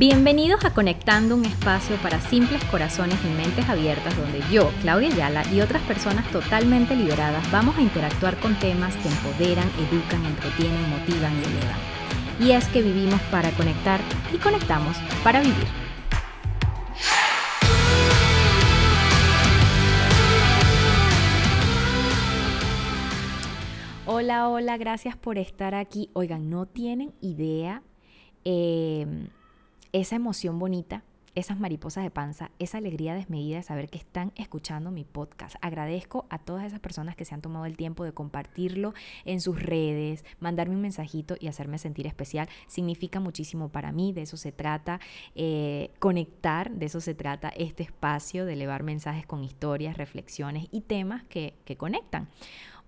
Bienvenidos a Conectando un espacio para simples corazones y mentes abiertas donde yo, Claudia Ayala y otras personas totalmente liberadas vamos a interactuar con temas que empoderan, educan, entretienen, motivan y elevan. Y es que vivimos para conectar y conectamos para vivir. Hola, hola, gracias por estar aquí. Oigan, no tienen idea. Eh, esa emoción bonita, esas mariposas de panza, esa alegría desmedida de saber que están escuchando mi podcast. Agradezco a todas esas personas que se han tomado el tiempo de compartirlo en sus redes, mandarme un mensajito y hacerme sentir especial. Significa muchísimo para mí, de eso se trata, eh, conectar, de eso se trata este espacio, de elevar mensajes con historias, reflexiones y temas que, que conectan.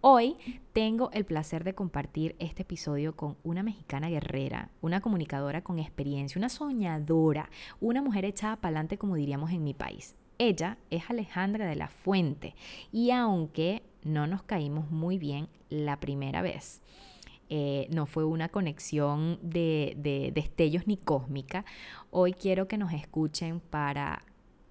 Hoy tengo el placer de compartir este episodio con una mexicana guerrera, una comunicadora con experiencia, una soñadora, una mujer echada para adelante como diríamos en mi país. Ella es Alejandra de la Fuente y aunque no nos caímos muy bien la primera vez, eh, no fue una conexión de, de destellos ni cósmica, hoy quiero que nos escuchen para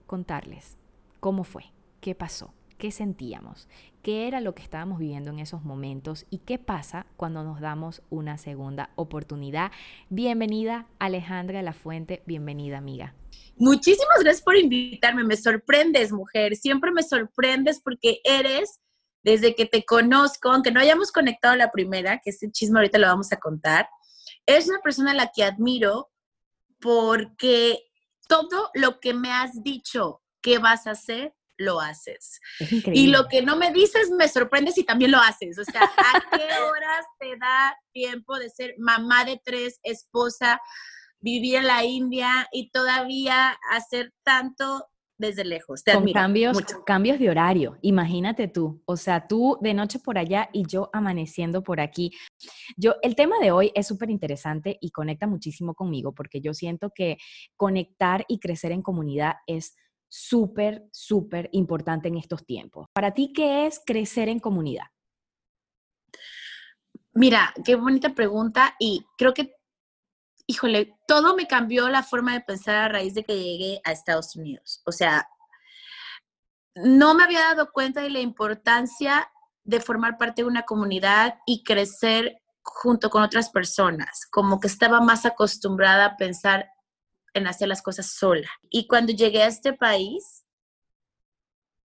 contarles cómo fue, qué pasó qué sentíamos, qué era lo que estábamos viviendo en esos momentos y qué pasa cuando nos damos una segunda oportunidad. Bienvenida Alejandra la Fuente, bienvenida amiga. Muchísimas gracias por invitarme, me sorprendes mujer, siempre me sorprendes porque eres, desde que te conozco, aunque no hayamos conectado la primera, que este chisme ahorita lo vamos a contar, es una persona a la que admiro porque todo lo que me has dicho que vas a hacer, lo haces. Y lo que no me dices me sorprende si también lo haces. O sea, ¿a qué horas te da tiempo de ser mamá de tres, esposa, vivir en la India y todavía hacer tanto desde lejos. Te Con cambios, cambios de horario, imagínate tú, o sea, tú de noche por allá y yo amaneciendo por aquí. Yo, el tema de hoy es súper interesante y conecta muchísimo conmigo porque yo siento que conectar y crecer en comunidad es súper, súper importante en estos tiempos. Para ti, ¿qué es crecer en comunidad? Mira, qué bonita pregunta y creo que, híjole, todo me cambió la forma de pensar a raíz de que llegué a Estados Unidos. O sea, no me había dado cuenta de la importancia de formar parte de una comunidad y crecer junto con otras personas, como que estaba más acostumbrada a pensar en hacer las cosas sola. Y cuando llegué a este país,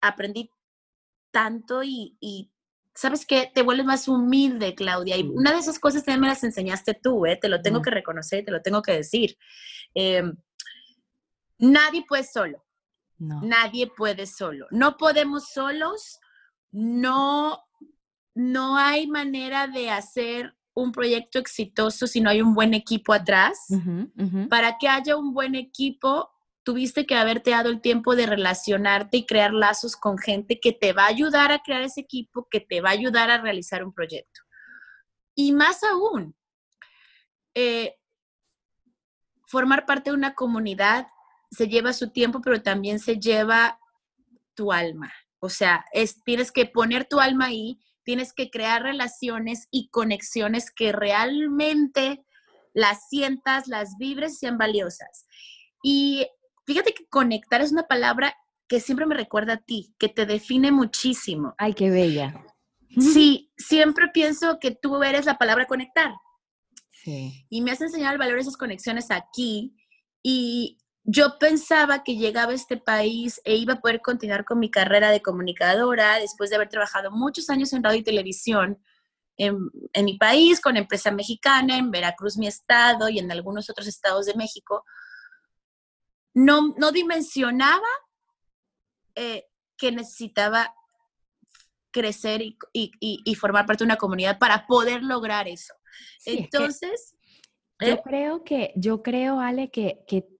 aprendí tanto y, ¿sabes qué? Te vuelves más humilde, Claudia. Y una de esas cosas también me las enseñaste tú, ¿eh? Te lo tengo que reconocer, te lo tengo que decir. Em, nadie puede solo. Nadie puede solo. No podemos solos. No, no hay manera de hacer un proyecto exitoso si no hay un buen equipo atrás. Para que haya un buen equipo, tuviste que haberte dado el tiempo de relacionarte y crear lazos con gente que te va a ayudar a crear ese equipo, que te va a ayudar a realizar un proyecto. Y más aún, eh, formar parte de una comunidad se lleva su tiempo, pero también se lleva tu alma. O sea, es, tienes que poner tu alma ahí tienes que crear relaciones y conexiones que realmente las sientas, las vibres sean valiosas. Y fíjate que conectar es una palabra que siempre me recuerda a ti, que te define muchísimo. Ay, qué bella. Sí, siempre pienso que tú eres la palabra conectar. Sí. Y me has enseñado el valor de esas conexiones aquí. Y yo pensaba que llegaba a este país e iba a poder continuar con mi carrera de comunicadora después de haber trabajado muchos años en radio y televisión en, mi país, con empresa mexicana, en Veracruz, mi estado, y en algunos otros estados de México. No, no dimensionaba eh, que necesitaba crecer y, formar parte de una comunidad para poder lograr eso. Entonces... yo ¿eh? creo que, yo creo, Ale, que, que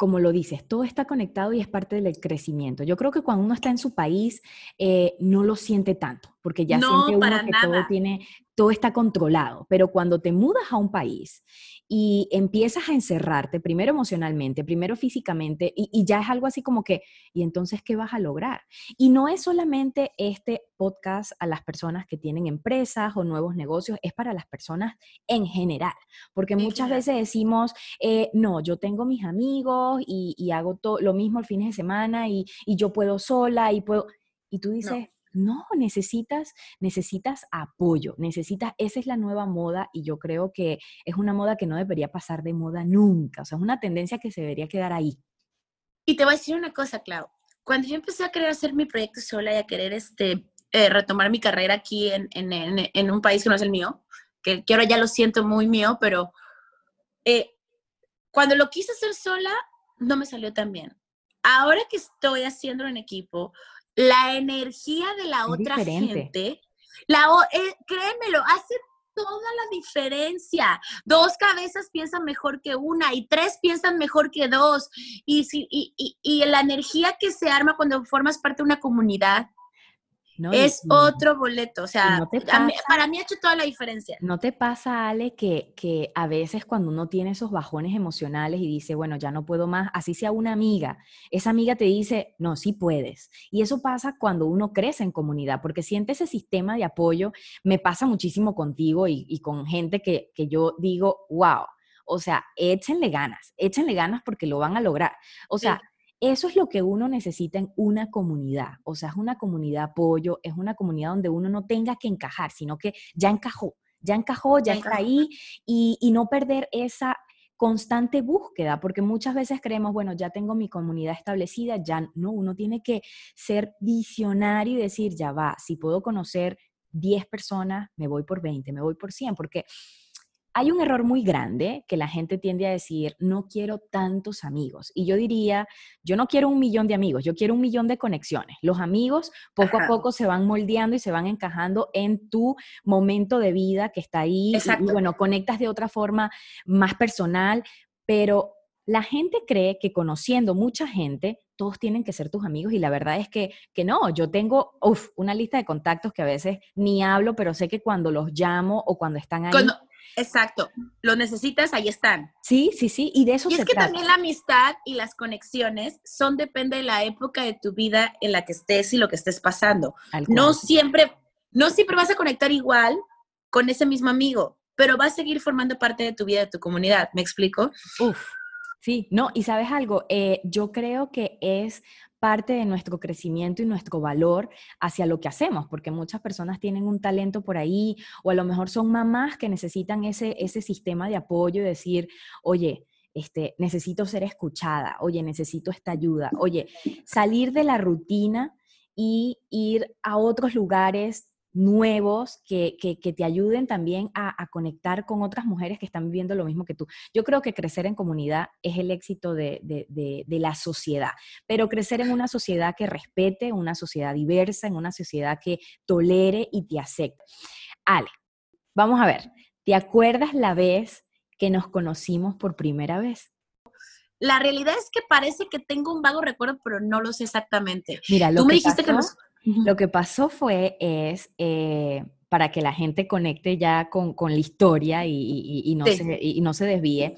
como lo dices, todo está conectado y es parte del crecimiento. Yo creo que cuando uno está en su país, eh, no lo siente tanto. porque ya No, siente uno que todo tiene, todo está controlado. Pero cuando te mudas a un país y empiezas a encerrarte, primero emocionalmente, primero físicamente, y, y ya es algo así como que, ¿y entonces qué vas a lograr? Y no es solamente este podcast a las personas que tienen empresas o nuevos negocios, es para las personas en general, porque muchas veces decimos, eh, no, yo tengo mis amigos y, y hago todo lo mismo el fin de semana y, y yo puedo sola y puedo... Y tú dices, no, necesitas, necesitas apoyo, necesitas, esa es la nueva moda y yo creo que es una moda que no debería pasar de moda nunca, o sea, es una tendencia que se debería quedar ahí. Y te voy a decir una cosa, Clau. Cuando yo empecé a querer hacer mi proyecto sola y a querer este, eh, retomar mi carrera aquí en, en, un país que no es el mío, que, que ahora ya lo siento muy mío, pero eh, cuando lo quise hacer sola, no me salió tan bien. Ahora que estoy haciéndolo en equipo, la energía de la Es otra diferente. gente, la, eh, créemelo, hace toda la diferencia. Dos cabezas piensan mejor que una y tres piensan mejor que dos. Y, si, y, y, y la energía que se arma cuando formas parte de una comunidad ¿no? Es otro boleto. O sea, no mí- pasa- para mí ha hecho toda la diferencia. ¿No te pasa, Ale, que, que a veces cuando uno tiene esos bajones emocionales y dice, bueno, ya no puedo más, así sea una amiga, esa amiga te dice, no, sí puedes. Y eso pasa cuando uno crece en comunidad, porque siente ese sistema de apoyo. Me pasa muchísimo contigo y, y con gente que, que yo digo, wow, o sea, échenle ganas, échenle ganas porque lo van a lograr. O Sí. Eso es lo que uno necesita en una comunidad. O sea, es una comunidad de apoyo, es una comunidad donde uno no tenga que encajar, sino que ya encajó, ya encajó, ya está ahí y, y no perder esa constante búsqueda, porque muchas veces creemos, bueno, ya tengo mi comunidad establecida, ya no, uno tiene que ser visionario y decir, ya va, si puedo conocer 10 personas, me voy por 20, me voy por 100, porque hay un error muy grande que la gente tiende a decir, no quiero tantos amigos. Y yo diría, yo no quiero un millón de amigos, yo quiero un millón de conexiones. Los amigos poco a poco se van moldeando y se van encajando en tu momento de vida que está ahí. Y- Y, Exacto. bueno, conectas de otra forma más personal, pero la gente cree que conociendo mucha gente, todos tienen que ser tus amigos y la verdad es que, que no, yo tengo uf, una lista de contactos que a veces ni hablo, pero sé que cuando los llamo o cuando están ahí, Cuando- exacto. Lo necesitas, ahí están. Sí, sí, sí, y de eso Y se es que trata. también la amistad y las conexiones son depende de la época de tu vida en la que estés y lo que estés pasando. No siempre, no siempre vas a conectar igual con ese mismo amigo, pero va a seguir formando parte de tu vida, de tu comunidad. ¿Me explico? Uf, sí, no, y sabes algo, Eh, yo creo que es parte de nuestro crecimiento y nuestro valor hacia lo que hacemos, porque muchas personas tienen un talento por ahí, o a lo mejor son mamás que necesitan ese, ese sistema de apoyo y decir, oye, este, necesito ser escuchada, oye, necesito esta ayuda, oye, salir de la rutina y ir a otros lugares nuevos que, que- que te ayuden también a, a conectar con otras mujeres que están viviendo lo mismo que tú. Yo creo que crecer en comunidad es el éxito de, de- de- de la sociedad, pero crecer en una sociedad que respete, una sociedad diversa, en una sociedad que tolere y te acepte. Ale, vamos a ver, ¿te acuerdas la vez que nos conocimos por primera vez? La realidad es que parece que tengo un vago recuerdo, pero no lo sé exactamente. Mira, lo Tú me que dijiste que Lo que pasó fue, es, eh, para que la gente conecte ya con, con la historia y, y- y no Sí. se, y no se desvíe,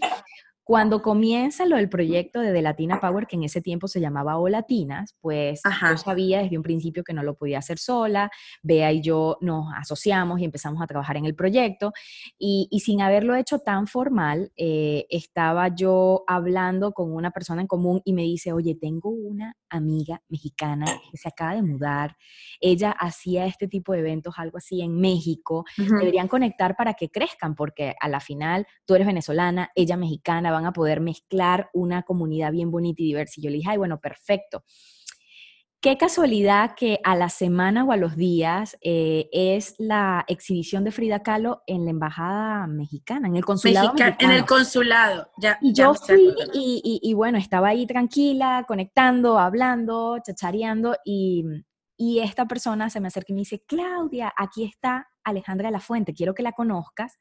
cuando comienza lo del proyecto de The Latina Power, que en ese tiempo se llamaba O Latinas, pues Ajá. yo sabía desde un principio que no lo podía hacer sola, Bea y yo nos asociamos y empezamos a trabajar en el proyecto, y, y sin haberlo hecho tan formal, eh, estaba yo hablando con una persona en común y me dice, oye, tengo una amiga mexicana que se acaba de mudar, ella hacía este tipo de eventos, algo así en México, Ujú. deberían conectar para que crezcan, porque a la final tú eres venezolana, ella mexicana, van a poder mezclar una comunidad bien bonita y diversa. Y yo le dije, ay, bueno, perfecto. Qué casualidad que a la semana o a los días eh, es la exhibición de Frida Kahlo en la embajada mexicana, en el consulado Mexica- en mexicano. el consulado. Ya, Y ya yo fui y, y- y bueno, estaba ahí tranquila, conectando, hablando, chachareando y, y esta persona se me acerca y me dice, Claudia, aquí está Alejandra de la Fuente, quiero que la conozcas.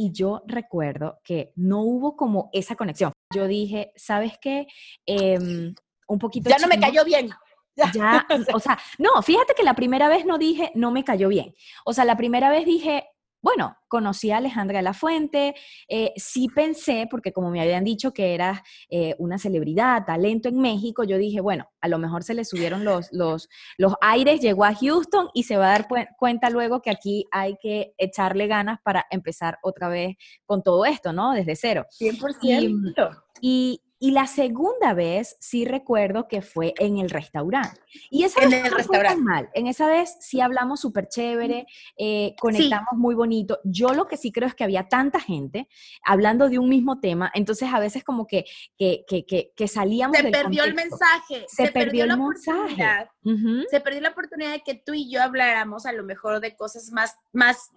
Y yo recuerdo que no hubo como esa conexión. Yo dije, ¿sabes qué? Em, un poquito... Ya no me chimbo". cayó bien. ya, o sea, no, fíjate que la primera vez no dije, no me cayó bien. O sea, la primera vez dije, bueno, conocí a Alejandra de la Fuente, eh, sí pensé, porque como me habían dicho que eras eh, una celebridad, talento en México, yo dije, bueno, a lo mejor se le subieron los, los, los aires, llegó a Houston y se va a dar cuenta luego que aquí hay que echarle ganas para empezar otra vez con todo esto, ¿no? Desde cero. 100%. y, y la segunda vez sí recuerdo que fue en el restaurante. Y esa en vez el no restaurante. Fue mal. En esa vez sí hablamos súper chévere, eh, conectamos muy bonito. Yo lo que sí creo es que había tanta gente hablando de un mismo tema, entonces a veces como que, que, que, que, que salíamos Se del perdió el mensaje. Se, perdió, el la mensaje. Se perdió la oportunidad de que tú y yo habláramos a lo mejor de cosas más, más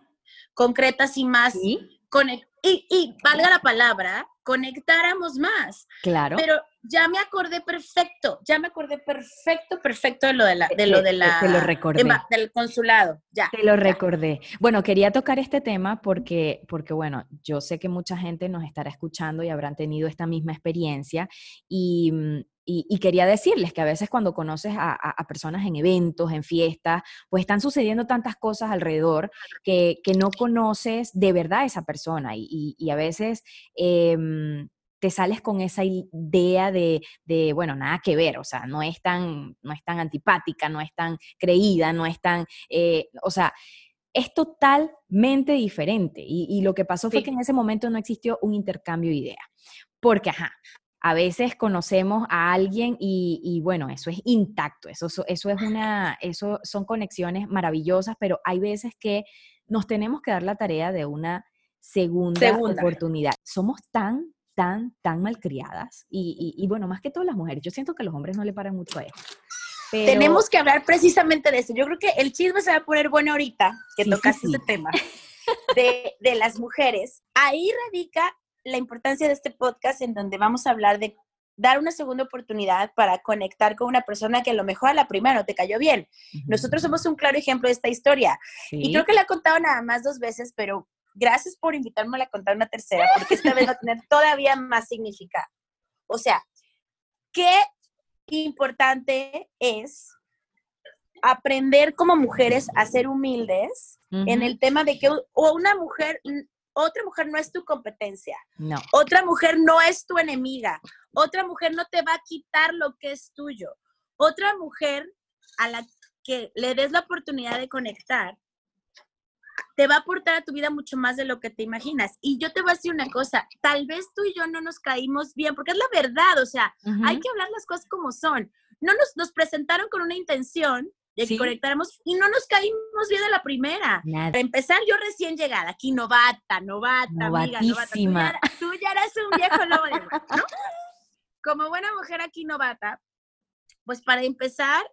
concretas y más Sí, conec- y, y valga la palabra, conectáramos más. claro. Pero ya me acordé perfecto, ya me acordé perfecto, perfecto de lo de la, de lo Te- de te- la, te lo recordé. del consulado, ya. Te lo ya. recordé. Bueno, quería tocar este tema porque, porque, bueno, yo sé que mucha gente nos estará escuchando y habrán tenido esta misma experiencia y, mm, y- y quería decirles que a veces cuando conoces a, a- a personas en eventos, en fiestas, pues están sucediendo tantas cosas alrededor que, que no conoces de verdad a esa persona y, y- y a veces... em, te sales con esa idea de, de, bueno, nada que ver, o sea, no es tan, no es tan antipática, no es tan creída, no es tan, eh, o sea, es totalmente diferente. Y, y lo que pasó fue que en ese momento no existió un intercambio de ideas. Porque, ajá, a veces conocemos a alguien y, y, bueno, eso es intacto, eso, eso es una, eso son conexiones maravillosas, pero hay veces que nos tenemos que dar la tarea de una segunda, Segunda. oportunidad. Somos tan, tan, tan malcriadas y, y, y bueno, más que todas las mujeres. Yo siento que los hombres no le paran mucho a esto. Pero, Tenemos que hablar precisamente de eso. Yo creo que el chisme se va a poner bueno ahorita, que Sí, sí, tocaste sí. este tema, de, de las mujeres. Ahí radica la importancia de este podcast en donde vamos a hablar de dar una segunda oportunidad para conectar con una persona que a lo mejor a la primera no te cayó bien. Nosotros somos un claro ejemplo de esta historia. Y creo que la he contado nada más dos veces, pero gracias por invitarme a contar una tercera, porque esta vez va a tener todavía más significado. O sea, qué importante es aprender como mujeres a ser humildes en el tema de que o una mujer, otra mujer no es tu competencia, No. otra mujer no es tu enemiga, otra mujer no te va a quitar lo que es tuyo, otra mujer a la que le des la oportunidad de conectar, te va a aportar a tu vida mucho más de lo que te imaginas. Y yo te voy a decir una cosa, tal vez tú y yo no nos caímos bien, porque es la verdad, o sea, hay que hablar las cosas como son. No nos, nos presentaron con una intención de que Sí. conectáramos y no nos caímos bien de la primera. Nada. Para empezar, yo recién llegada, aquí novata, novata, amiga, novata. Tú Novatísima. ya, tú ya eres un viejo lobo de mar, ¿no? Como buena mujer aquí novata, pues para empezar,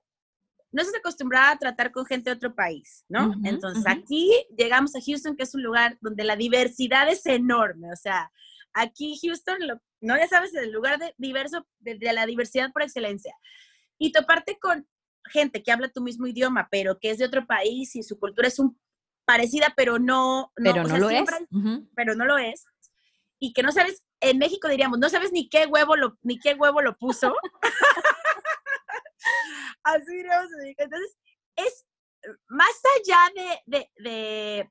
no estás acostumbrada a tratar con gente de otro país, ¿no? Entonces aquí llegamos a Houston, que es un lugar donde la diversidad es enorme, o sea, aquí Houston, lo- no ya sabes, es el lugar de, diverso, de, de la diversidad por excelencia. Y toparte con gente que habla tu mismo idioma, pero que es de otro país y su cultura es un parecida, pero no, no, Pero no sea, lo es. pero no lo es. Y que no sabes, en México diríamos, no sabes ni qué huevo lo, ni qué huevo lo puso. Así diríamos. Entonces, es más allá de, de, de,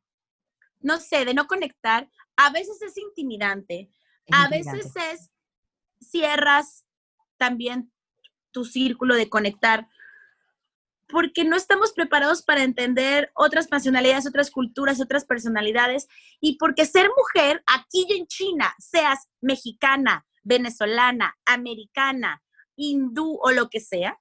no sé, de no conectar, a veces es intimidante, Es a intimidante. veces es, cierras también tu círculo de conectar, porque no estamos preparados para entender otras nacionalidades, otras culturas, otras personalidades, y porque ser mujer aquí en China, seas mexicana, venezolana, americana, hindú o lo que sea,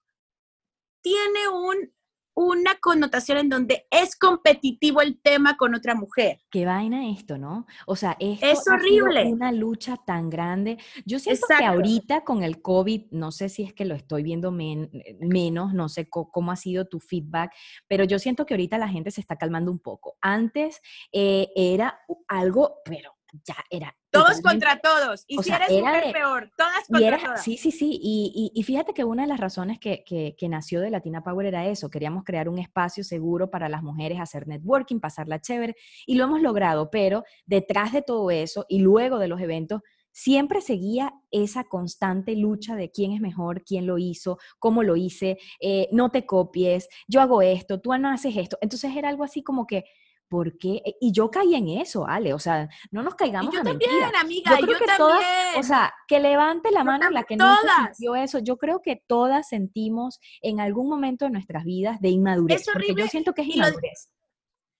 tiene un, una connotación en donde es competitivo el tema con otra mujer. Qué vaina esto, ¿no? O sea, esto Es ha sido horrible. una lucha tan grande. Yo siento que ahorita con el COVID, no sé si es que lo estoy viendo men- menos, no sé cómo ha sido tu feedback, pero yo siento que ahorita la gente se está calmando un poco. Antes eh, era algo, pero ya era. Todos contra todos. Y o si sea, eres era mujer, de- peor. Todas contra era, todas. sí, sí, sí. Y, y- y fíjate que una de las razones que, que- que nació de Latina Power era eso. Queríamos crear un espacio seguro para las mujeres, hacer networking, pasarla chévere. Y lo hemos logrado, pero detrás de todo eso y luego de los eventos, siempre seguía esa constante lucha de quién es mejor, quién lo hizo, cómo lo hice, eh, no te copies, yo hago esto, tú no haces esto. Entonces era algo así como que, ¿por qué? E, y yo caí en eso, Ale, o sea, no nos caigamos yo a también, amiga, yo creo que todas, o sea, que levante la mano la que no sintió eso. Yo creo que todas sentimos en algún momento de nuestras vidas de inmadurez, es porque yo siento que es inmadurez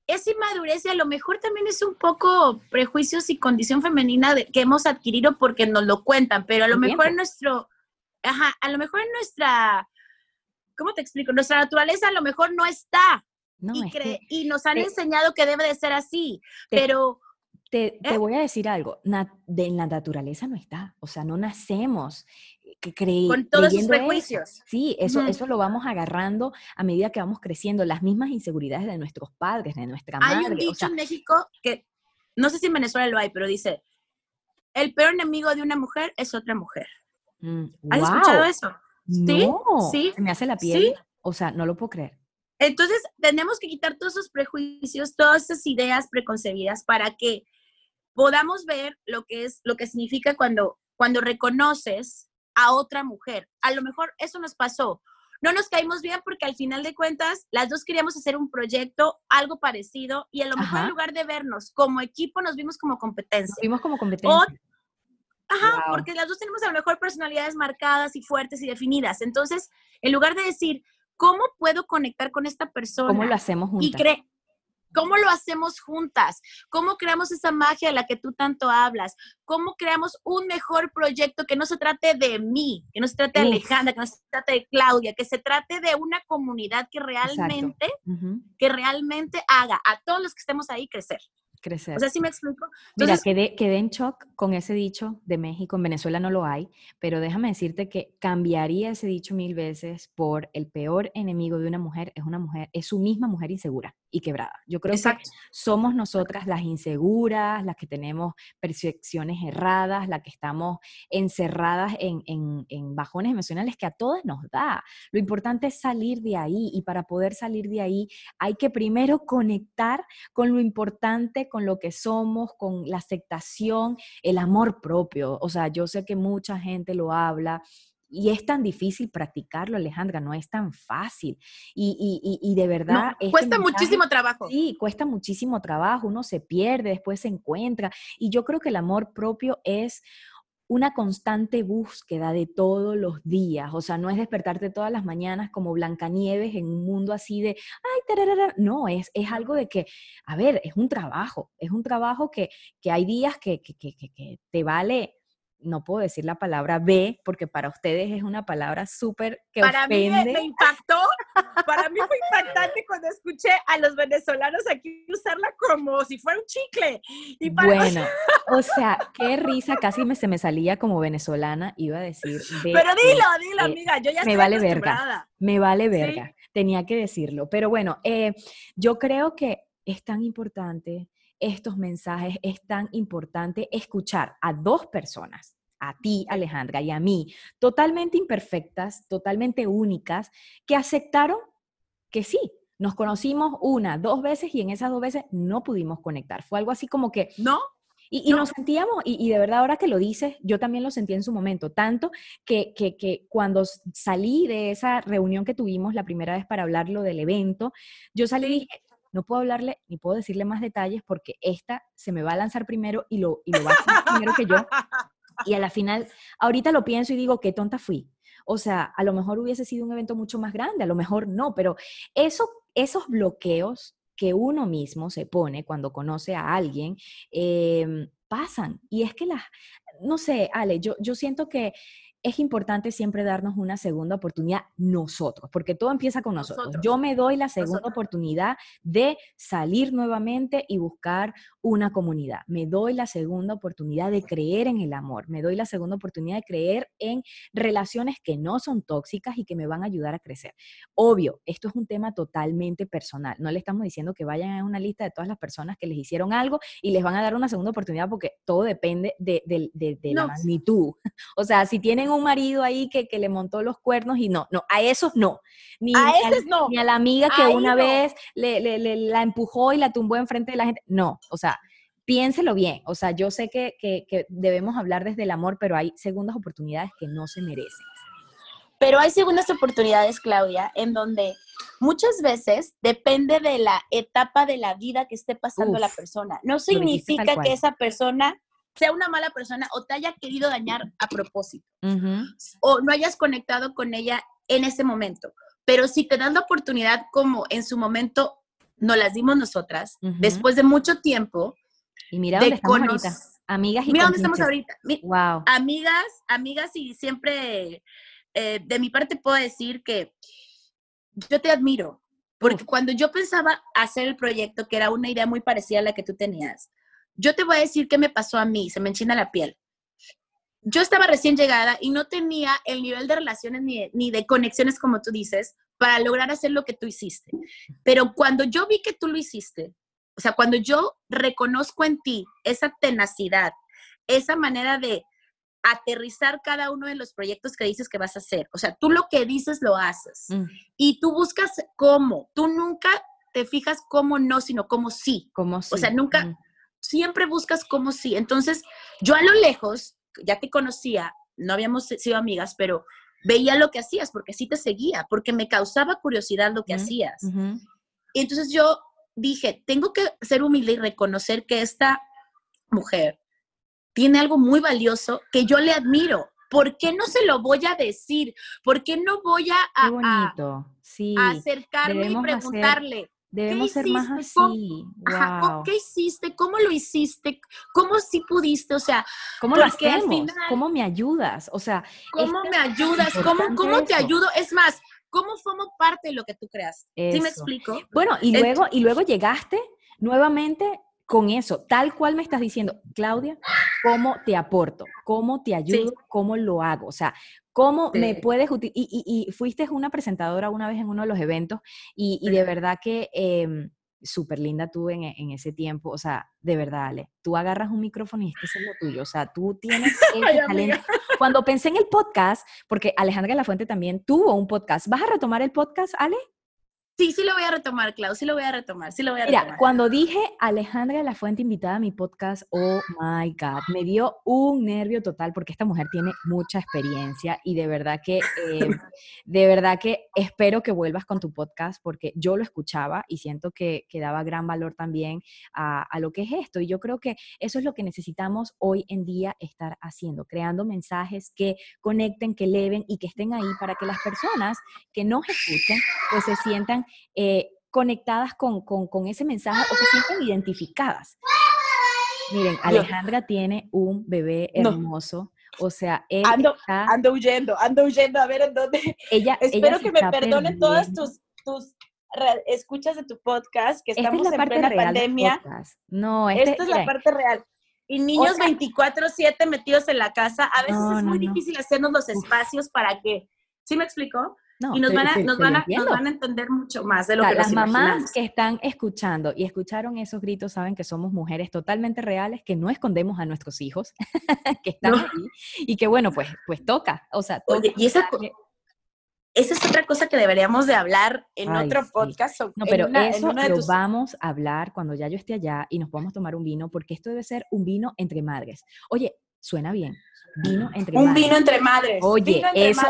es inmadurez y a lo mejor también es un poco prejuicios y condición femenina que hemos adquirido porque nos lo cuentan, pero a lo mejor en nuestro, ajá, a lo mejor en nuestra, ¿cómo te explico? Nuestra naturaleza a lo mejor no está. Y, y, nos han enseñado que debe de ser así, pero... Te, te, ¿eh? voy a decir algo, de, en la naturaleza no está, o sea, no nacemos que Con todos sus prejuicios. Sí, eso, eso lo vamos agarrando a medida que vamos creciendo, las mismas inseguridades de nuestros padres, de nuestra madre. Hay un dicho en México que, no sé si en Venezuela lo hay, pero dice, el peor enemigo de una mujer es otra mujer. Mm, ¿Has escuchado eso? ¿Sí? ¿Sí? me hace la piel. O sea, no lo puedo creer. Entonces, tenemos que quitar todos esos prejuicios, todas esas ideas preconcebidas para que podamos ver lo que es, lo que significa cuando, cuando reconoces a otra mujer. A lo mejor eso nos pasó. No nos caímos bien porque al final de cuentas las dos queríamos hacer un proyecto, algo parecido, y a lo mejor en lugar de vernos como equipo nos vimos como competencia. Nos vimos como competencia. ajá, porque las dos tenemos a lo mejor personalidades marcadas y fuertes y definidas. Entonces, en lugar de decir, ¿cómo puedo conectar con esta persona? ¿Cómo lo hacemos juntas? Y cre ¿Cómo lo hacemos juntas? ¿Cómo creamos esa magia de la que tú tanto hablas? ¿Cómo creamos un mejor proyecto que no se trate de mí, que no se trate de Alejandra, que no se trate de Claudia, que se trate de una comunidad que realmente, que realmente haga a todos los que estemos ahí crecer? Crecer. O sea, ¿sí me explico? Mira, quedé, quedé en shock con ese dicho de México. En Venezuela no lo hay, pero déjame decirte que cambiaría ese dicho mil veces por el peor enemigo de una mujer es una mujer, es su misma mujer insegura y quebrada. Yo creo que somos nosotras las inseguras, las que tenemos percepciones erradas, las que estamos encerradas en, en, en bajones emocionales que a todas nos da. Lo importante es salir de ahí y para poder salir de ahí hay que primero conectar con lo importante, con lo que somos, con la aceptación, el amor propio. O sea, yo sé que mucha gente lo habla y es tan difícil practicarlo, Alejandra, no es tan fácil. Y, de verdad... Este cuesta muchísimo trabajo. Sí, cuesta muchísimo trabajo, uno se pierde, después se encuentra. Y yo creo que el amor propio es una constante búsqueda de todos los días, o sea, no es despertarte todas las mañanas como Blancanieves en un mundo así de, ay, tararara. no, es, es algo de que, a ver, es un trabajo, es un trabajo que, que hay días que, que, que, que te vale no puedo decir la palabra B porque para ustedes es una palabra súper que para mí me, impactó, para mí fue impactante cuando escuché a los venezolanos aquí usarla como si fuera un chicle. Y Bueno, o sea, qué risa, casi me, se me salía como venezolana, iba a decir. Pero dilo, dilo, amiga, yo ya me vale verga, me vale verga, tenía que decirlo. Pero bueno, eh, yo creo que es tan importante estos mensajes, es tan importante escuchar a dos personas, a ti, Alejandra, y a mí, totalmente imperfectas, totalmente únicas, que aceptaron que sí, nos conocimos una, dos veces y en esas dos veces no pudimos conectar. Fue algo así como que... No. Y, nos sentíamos, y, de verdad ahora que lo dices, yo también lo sentí en su momento, tanto que, que, que, cuando salí de esa reunión que tuvimos la primera vez para hablarlo del evento, yo salí y dije, no puedo hablarle ni puedo decirle más detalles porque esta se me va a lanzar primero y lo, y lo va a hacer primero que yo. Y a la final, ahorita lo pienso y digo, qué tonta fui. O sea, a lo mejor hubiese sido un evento mucho más grande, a lo mejor no, pero eso, esos bloqueos que uno mismo se pone cuando conoce a alguien, em, pasan. Y es que las, no sé, Ale, yo, yo siento que es importante siempre darnos una segunda oportunidad nosotros, porque todo empieza con nosotros. Yo me doy la segunda oportunidad de salir nuevamente y buscar una comunidad. Me doy la segunda oportunidad de creer en el amor. Me doy la segunda oportunidad de creer en relaciones que no son tóxicas y que me van a ayudar a crecer. Obvio, esto es un tema totalmente personal. No le estamos diciendo que vayan a una lista de todas las personas que les hicieron algo y les van a dar una segunda oportunidad porque todo depende de, la magnitud. O sea, si tienen un marido ahí que, le montó los cuernos y no, no, a esos no. Ni a, no. ni a la amiga que una vez le, la empujó y la tumbó enfrente de la gente. No, o sea, piénselo bien. O sea, yo sé que, que debemos hablar desde el amor, pero hay segundas oportunidades que no se merecen. Pero hay segundas oportunidades, Claudia, en donde muchas veces depende de la etapa de la vida que esté pasando la persona. No significa que esa persona sea una mala persona o te haya querido dañar a propósito o no hayas conectado con ella en ese momento. Pero si te dan la oportunidad como en su momento nos las dimos nosotras, después de mucho tiempo. Y mira dónde estamos ahorita. Amigas y Mira dónde estamos ahorita. wow. Amigas, amigas y siempre eh, de mi parte puedo decir que yo te admiro, porque cuando yo pensaba hacer el proyecto, que era una idea muy parecida a la que tú tenías, yo te voy a decir qué me pasó a mí, se me enchina la piel. Yo estaba recién llegada y no tenía el nivel de relaciones ni ni de conexiones, como tú dices, para lograr hacer lo que tú hiciste. Pero cuando yo vi que tú lo hiciste, o sea, cuando yo reconozco en ti esa tenacidad, esa manera de aterrizar cada uno de los proyectos que dices que vas a hacer. O sea, tú lo que dices lo haces. Mm. Y tú buscas cómo. Tú nunca te fijas cómo no, sino cómo sí. Como sí. O sea, nunca, mm. Siempre buscas cómo sí. Entonces, yo a lo lejos, ya te conocía, no habíamos sido amigas, pero veía lo que hacías porque sí te seguía, porque me causaba curiosidad lo que hacías. Y entonces yo dije, tengo que ser humilde y reconocer que esta mujer tiene algo muy valioso que yo le admiro. ¿Por qué no se lo voy a decir? ¿Por qué no voy a, acercarme y preguntarle? Debemos ser más así. ¿Qué hiciste? ¿Cómo lo hiciste? ¿Cómo sí pudiste? O sea, ¿cómo lo hacemos? ¿Cómo me ayudas? O sea, ¿cómo me ayudas? ¿Cómo, cómo te ayudo? Es más, ¿cómo formo parte de lo que tú creas? ¿Sí me explico? Bueno, y luego, y luego llegaste nuevamente con eso, tal cual me estás diciendo, Claudia, ¿cómo te aporto? ¿Cómo te ayudo? ¿Cómo lo hago? O sea, ¿cómo me puedes utilizar? Y, fuiste una presentadora una vez en uno de los eventos y, de verdad que eh, súper linda tú en, ese tiempo. O sea, de verdad, Ale, tú agarras un micrófono y este es lo tuyo. O sea, tú tienes talento. Cuando pensé en el podcast, porque Alejandra de la Fuente también tuvo un podcast, ¿vas a retomar el podcast, Ale? Sí, sí lo voy a retomar, Clau, sí lo voy a retomar, sí lo voy a retomar. Mira, cuando dije Alejandra de la Fuente invitada a mi podcast, oh my God, me dio un nervio total porque esta mujer tiene mucha experiencia y de verdad que, eh, de verdad que espero que vuelvas con tu podcast porque yo lo escuchaba y siento que, que daba gran valor también a, a lo que es esto y yo creo que eso es lo que necesitamos hoy en día estar haciendo, creando mensajes que conecten, que eleven y que estén ahí para que las personas que nos escuchen pues se sientan eh, conectadas con, ese mensaje o se sienten identificadas. Miren, Alejandra tiene un bebé hermoso. O sea, él ando, ando huyendo, ando huyendo a ver en dónde. Ella, Espero que me perdonen todas tus, tus escuchas de tu podcast, que estamos en plena pandemia. No, este, esta es la parte real. Y niños 24/7 metidos en la casa, a veces es muy difícil hacernos los espacios para que, ¿sí me y nos, van a, nos, van a, nos, van a, entender mucho más de lo que Las mamás que están escuchando y escucharon esos gritos saben que somos mujeres totalmente reales, que no escondemos a nuestros hijos, que están ahí y que bueno, pues, pues toca. O sea, Oye, y esa, esa es otra cosa que deberíamos de hablar en otro podcast. No, pero eso lo vamos a hablar cuando ya yo esté allá y nos podamos tomar un vino, porque esto debe ser un vino entre madres. Oye, suena bien. Vino entre un vino entre madres. Oye, eso,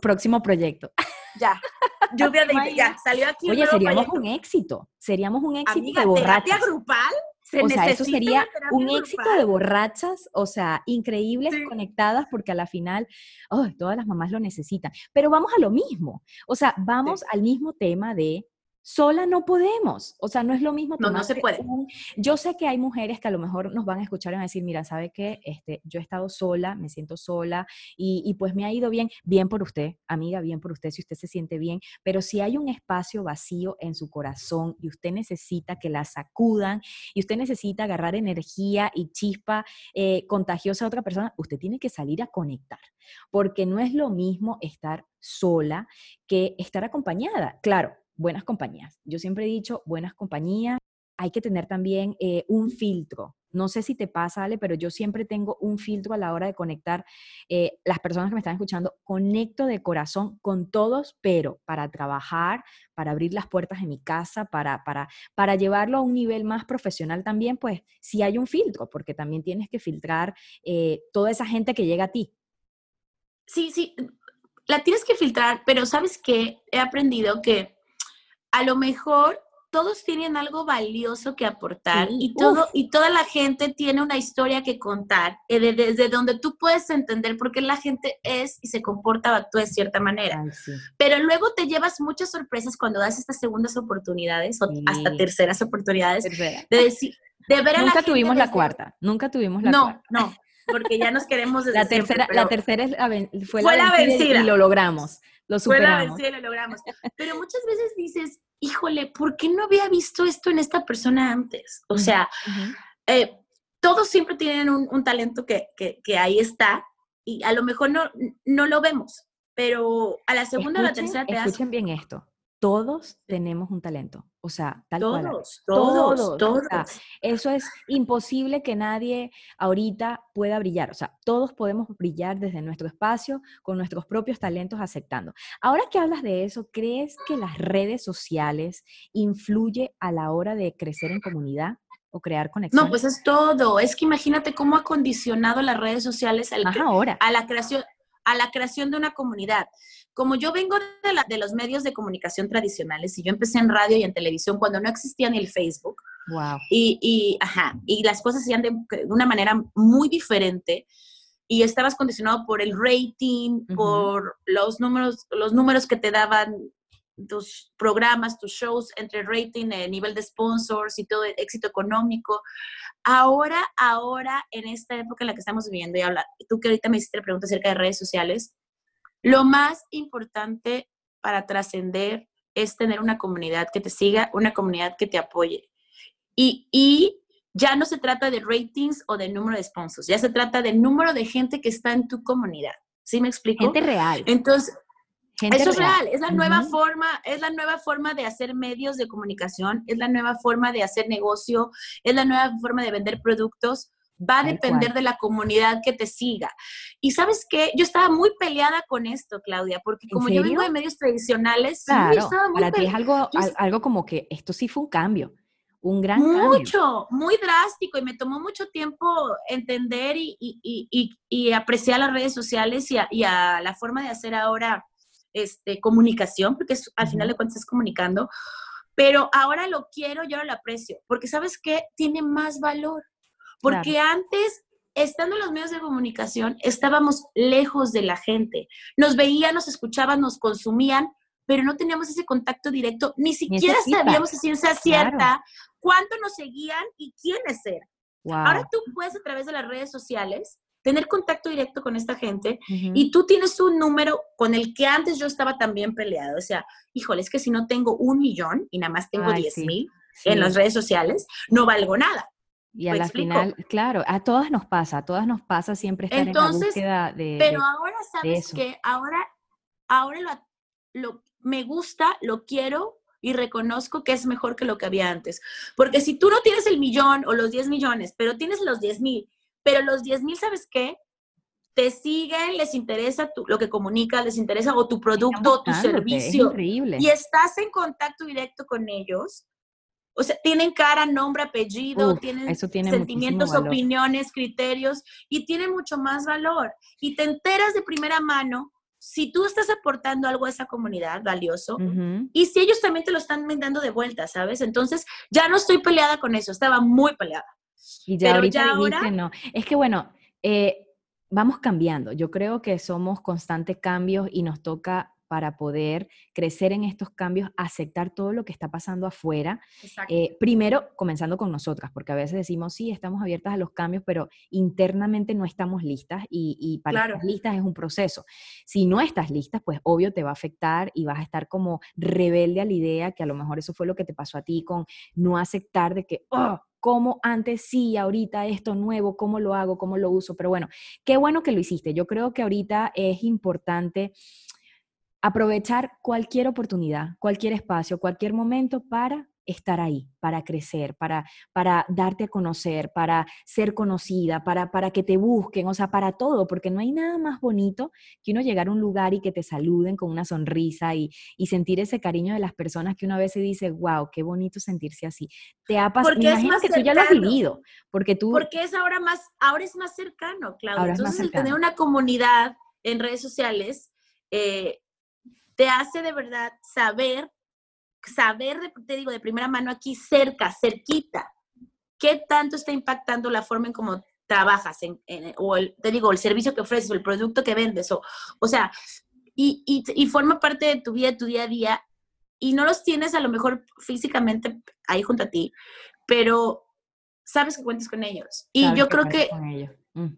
próximo proyecto. Ya. Lluvia de ya, salió aquí. Oye, seríamos un éxito. Seríamos un éxito de borrachas. grupal? o sea, eso sería un éxito de borrachas, o sea, increíbles, conectadas, porque a la final, oh, todas las mamás lo necesitan. Pero vamos a lo mismo, o sea, vamos al mismo tema de Sola no podemos, o sea, no es lo mismo. No, no se puede. yo sé que hay mujeres que a lo mejor nos van a escuchar y van a decir, mira, ¿sabe qué? Este, yo he estado sola, me siento sola y, pues me ha ido bien, bien por usted, amiga, bien por usted, si usted se siente bien, pero si hay un espacio vacío en su corazón y usted necesita que la sacudan y usted necesita agarrar energía y chispa eh, contagiosa a otra persona, usted tiene que salir a conectar, porque no es lo mismo estar sola que estar acompañada. Claro, buenas compañías. Yo siempre he dicho, buenas compañías, hay que tener también eh, un filtro, no sé si te pasa, Ale, pero yo siempre tengo un filtro a la hora de conectar. Eh, las personas que me están escuchando, conecto de corazón con todos, pero para trabajar, para abrir las puertas de mi casa, para, para, para llevarlo a un nivel más profesional también, pues sí hay un filtro, porque también tienes que filtrar eh, toda esa gente que llega a ti. Sí, sí, la tienes que filtrar, pero sabes que he aprendido que a lo mejor todos tienen algo valioso que aportar y, todo, y toda la gente tiene una historia que contar, eh, desde donde tú puedes entender por qué la gente es y se comporta o actúa de cierta manera. Pero luego te llevas muchas sorpresas cuando das estas segundas oportunidades o hasta terceras oportunidades de decir, de ver a Nunca tuvimos la cuarta, nunca tuvimos la cuarta. No, no, porque ya nos queremos desde la tercera, la tercera fue, la, vencida, y lo logramos, lo superamos. Lo logramos. Pero muchas veces dices, híjole, ¿por qué no había visto esto en esta persona antes? O sea, eh, todos siempre tienen un, talento que, ahí está y a lo mejor no, no lo vemos, pero a la segunda o la tercera te Escuchen bien esto. Todos tenemos un talento, o sea, tal todos, cual. Todos, todos, todos. eso es imposible que nadie ahorita pueda brillar, o sea, todos podemos brillar desde nuestro espacio con nuestros propios talentos aceptando. Ahora que hablas de eso, ¿crees que las redes sociales influye a la hora de crecer en comunidad? o crear conexiones? No, pues es todo. Es que imagínate cómo ha condicionado las redes sociales al ahora. a la creación a la creación de una comunidad. Como yo vengo de, de, los medios de comunicación tradicionales y yo empecé en radio y en televisión cuando no existía ni el Facebook. Wow. Y, y, ajá, y las cosas se hacían de, una manera muy diferente y estabas condicionado por el rating, por los números, los números que te daban tus programas, tus shows, entre rating, el nivel de sponsors y todo el éxito económico. Ahora, ahora, en esta época en la que estamos viviendo y habla, tú que ahorita me hiciste la pregunta acerca de redes sociales, lo más importante para trascender es tener una comunidad que te siga, una comunidad que te apoye. Y, y ya no se trata de ratings o de número de sponsors, ya se trata del número de gente que está en tu comunidad. ¿Sí me explico? Gente real. Entonces, eso es real, es la nueva forma, es la nueva forma de hacer medios de comunicación, es la nueva forma de hacer negocio, es la nueva forma de vender productos. Va a depender de la comunidad que te siga. Y sabes qué, yo estaba muy peleada con esto, Claudia, porque como yo vengo de medios tradicionales, claro, estaba muy para ti es algo, algo como que esto sí fue un cambio un gran mucho, muy drástico y me tomó mucho tiempo entender y, y, y, apreciar las redes sociales y a, la forma de hacer ahora este, comunicación, porque al final de cuentas es comunicando, pero ahora lo quiero, yo lo aprecio, porque sabes que tiene más valor, porque antes estando en los medios de comunicación, estábamos lejos de la gente. Nos veían, nos escuchaban, nos consumían, pero no teníamos ese contacto directo, ni siquiera sabíamos a ciencia cierta cuánto nos seguían y quiénes eran. Ahora tú puedes a través de las redes sociales tener contacto directo con esta gente y tú tienes un número con el que antes yo estaba también peleado. O sea, híjole, es que si no tengo un millón y nada más tengo 10 mil en las redes sociales, no valgo nada. Y a la final, claro, a todas nos pasa, a todas nos pasa siempre estar en la búsqueda de. Pero ahora sabes que ahora, ahora lo, me gusta, lo quiero y reconozco que es mejor que lo que había antes. Porque si tú no tienes el millón o los 10 millones, pero tienes los 10 mil pero los 10 mil, ¿sabes qué? Te siguen, les interesa lo que comunicas, les interesa o tu producto o tu servicio. increíble. Y estás en contacto directo con ellos. O sea, tienen cara, nombre, apellido, tienen sentimientos, opiniones, criterios y tienen mucho más valor. Y te enteras de primera mano si tú estás aportando algo a esa comunidad valioso y si ellos también te lo están dando de vuelta, ¿sabes? Entonces, ya no estoy peleada con eso, estaba muy peleada. Y ya ahorita ahora... no. Es que bueno, eh, vamos cambiando. Yo creo que somos constantes cambios y nos toca para poder crecer en estos cambios, aceptar todo lo que está pasando afuera. Eh, primero, comenzando con nosotras, porque a veces decimos, sí, estamos abiertas a los cambios, pero internamente no estamos listas y, para estar listas es un proceso. Si no estás lista, pues obvio te va a afectar y vas a estar como rebelde a la idea, que a lo mejor eso fue lo que te pasó a ti con no aceptar de que, oh, cómo antes sí, ahorita esto nuevo, cómo lo hago, cómo lo uso. Pero bueno, qué bueno que lo hiciste. Yo creo que ahorita es importante aprovechar cualquier oportunidad, cualquier espacio, cualquier momento para estar ahí, para crecer, para, para darte a conocer, para ser conocida, para, para que te busquen, o sea, para todo, porque no hay nada más bonito que uno llegar a un lugar y que te saluden con una sonrisa y, y sentir ese cariño de las personas que una vez se dice, wow, qué bonito sentirse así. Te ha pasado, que tú ya lo has vivido, porque tú... Porque es ahora más, ahora es más cercano, Claudia. Entonces, el tener una comunidad en redes sociales eh, te hace de verdad saber, saber, te digo, de primera mano aquí cerca, cerquita, qué tanto está impactando la forma en cómo trabajas, en, o el, te digo, el servicio que ofreces, o el producto que vendes, o, o sea, y, y, y, forma parte de tu vida, de tu día a día, y no los tienes a lo mejor físicamente ahí junto a ti, pero sabes que cuentes con ellos. Y yo creo que... Mm.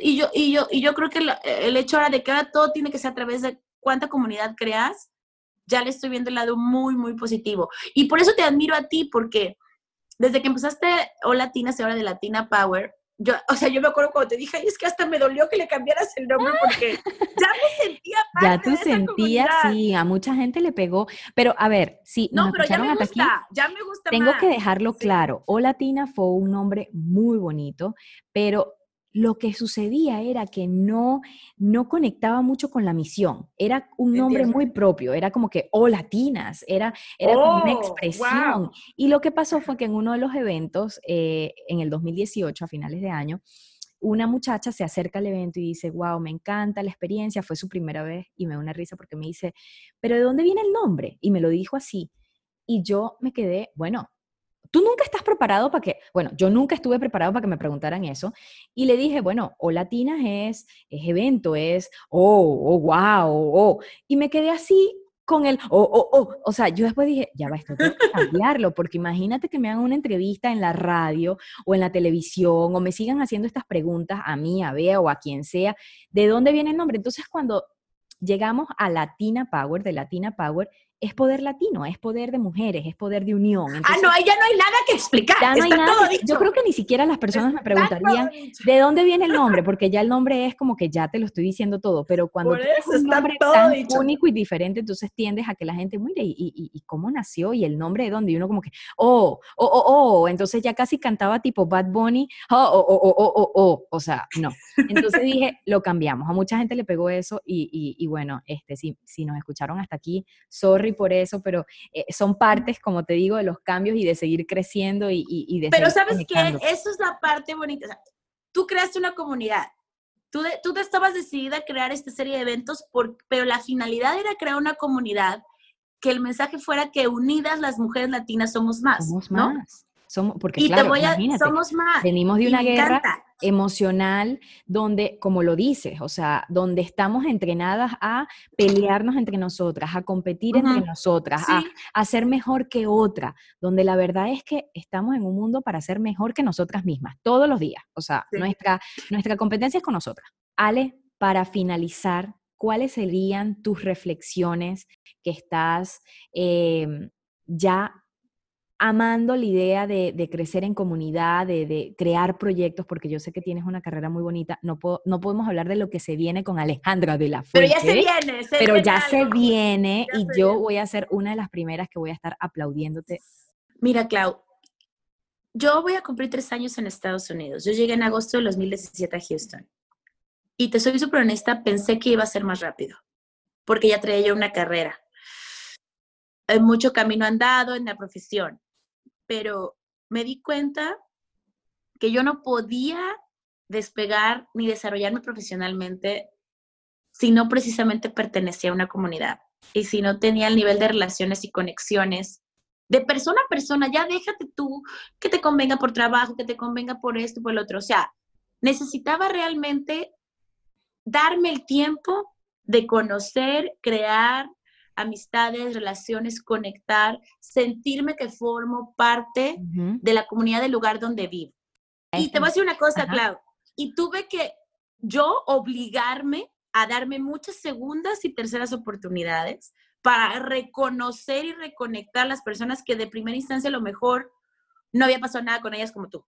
Y yo, y, yo, y yo creo que el hecho ahora de que ahora todo tiene que ser a través de cuánta comunidad creas, ya le estoy viendo el lado muy, muy positivo. Y por eso te admiro a ti, porque desde que empezaste O Latina, se habla de Latina Power, yo, o sea, yo me acuerdo cuando te dije, es que hasta me dolió que le cambiaras el nombre porque ya me sentía parte Ya tú sentías, sí, a mucha gente le pegó, pero a ver, sí, no, pero ya me gusta, ya me gusta Tengo que dejarlo claro, O Latina fue un nombre muy bonito, pero lo que sucedía era que no, no conectaba mucho con la misión. Era un nombre muy propio, era como que, oh, latinas, era, era como una oh, expresión. Y lo que pasó fue que en uno de los eventos, eh, en el 2018, a finales de año, una muchacha se acerca al evento y dice, wow, me encanta la experiencia, fue su primera vez y me da una risa porque me dice, pero ¿de dónde viene el nombre? Y me lo dijo así. Y yo me quedé, bueno, tú nunca estás preparado para que, bueno, yo nunca estuve preparado para que me preguntaran eso. Y le dije, bueno, o latinas es, es evento, es, oh, oh, wow, oh. Y me quedé así con el, oh, oh, oh. O sea, yo después dije, ya va, esto tengo que cambiarlo, porque imagínate que me hagan una entrevista en la radio o en la televisión o me sigan haciendo estas preguntas a mí, a Bea o a quien sea, ¿de dónde viene el nombre? Entonces, cuando llegamos a Latina Power, de Latina Power, es poder latino, es poder de mujeres, es poder de unión. ah, no, ahí ya no hay nada que explicar. Ya no hay nada Yo creo que ni siquiera las personas me preguntarían de dónde viene el nombre, porque ya el nombre es como que ya te lo estoy diciendo todo, pero cuando tienes un nombre tan único y diferente, entonces tiendes a que la gente, mire, ¿y, y, y cómo nació? ¿Y el nombre de dónde? Y uno como que, oh, oh, oh, oh, entonces ya casi cantaba tipo Bad Bunny, oh, oh, oh, oh, oh, oh, oh. o sea, no. Entonces dije, lo cambiamos. A mucha gente le pegó eso y, y bueno, este, si, si nos escucharon hasta aquí, sorry por eso, pero eh, son partes, como te digo, de los cambios y de seguir creciendo y, y, de Pero sabes que eso es la parte bonita. tú creaste una comunidad. Tú, tú te estabas decidida a crear esta serie de eventos, por, pero la finalidad era crear una comunidad que el mensaje fuera que unidas las mujeres latinas somos más. Somos más. Somos, porque y voy a, somos más. Venimos de una guerra emocional donde, como lo dices, o sea, donde estamos entrenadas a pelearnos entre nosotras, a competir entre nosotras, a, ser mejor que otra, donde la verdad es que estamos en un mundo para ser mejor que nosotras mismas, todos los días. O sea, nuestra, nuestra competencia es con nosotras. Ale, para finalizar, ¿cuáles serían tus reflexiones que estás eh, ya amando la idea de, crecer en comunidad, de, crear proyectos, porque yo sé que tienes una carrera muy bonita. No, no podemos hablar de lo que se viene con Alejandra de la Fuente. Pero ya se viene. pero ya se viene y yo voy a ser una de las primeras que voy a estar aplaudiéndote. Mira, Clau, yo voy a cumplir tres años en Estados Unidos. Yo llegué en agosto de 2017 a Houston. Y te soy súper honesta, pensé que iba a ser más rápido, porque ya traía yo una carrera. Hay mucho camino andado en la profesión pero me di cuenta que yo no podía despegar ni desarrollarme profesionalmente si no precisamente pertenecía a una comunidad y si no tenía el nivel de relaciones y conexiones de persona a persona, ya déjate tú que te convenga por trabajo, que te convenga por esto, por el otro. O sea, necesitaba realmente darme el tiempo de conocer, crear amistades, relaciones, conectar, sentirme que formo parte de la comunidad del lugar donde vivo. Y te voy a decir una cosa, Clau, y tuve que yo obligarme a darme muchas segundas y terceras oportunidades para reconocer y reconectar las personas que de primera instancia a lo mejor no había pasado nada con ellas como tú.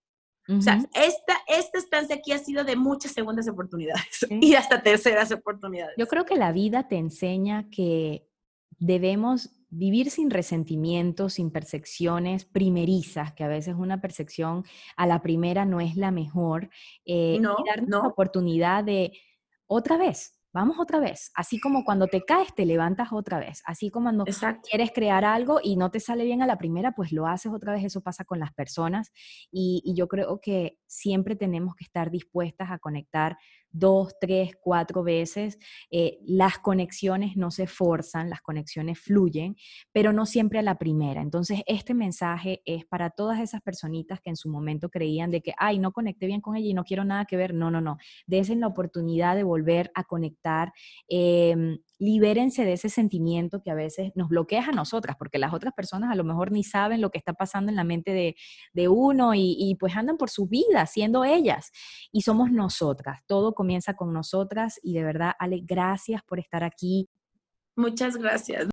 O sea, esta, esta estancia aquí ha sido de muchas segundas oportunidades y hasta terceras oportunidades. Yo creo que la vida te enseña que debemos vivir sin resentimientos, sin percepciones primerizas, que a veces una percepción a la primera no es la mejor, eh, No, y darnos la no. oportunidad de otra vez, vamos otra vez, así como cuando te caes te levantas otra vez, así como cuando Exacto. quieres crear algo y no te sale bien a la primera, pues lo haces otra vez, eso pasa con las personas y, y yo creo que siempre tenemos que estar dispuestas a conectar dos, tres, cuatro veces. Eh, las conexiones no se forzan, las conexiones fluyen, pero no siempre a la primera. Entonces, este mensaje es para todas esas personitas que en su momento creían de que, ay, no conecté bien con ella y no quiero nada que ver. No, no, no. Desen la oportunidad de volver a conectar. Eh, libérense de ese sentimiento que a veces nos bloquea a nosotras, porque las otras personas a lo mejor ni saben lo que está pasando en la mente de, de uno y, y, pues andan por su vida siendo ellas. Y somos nosotras, todo comienza con nosotras y de verdad, Ale, gracias por estar aquí. Muchas gracias.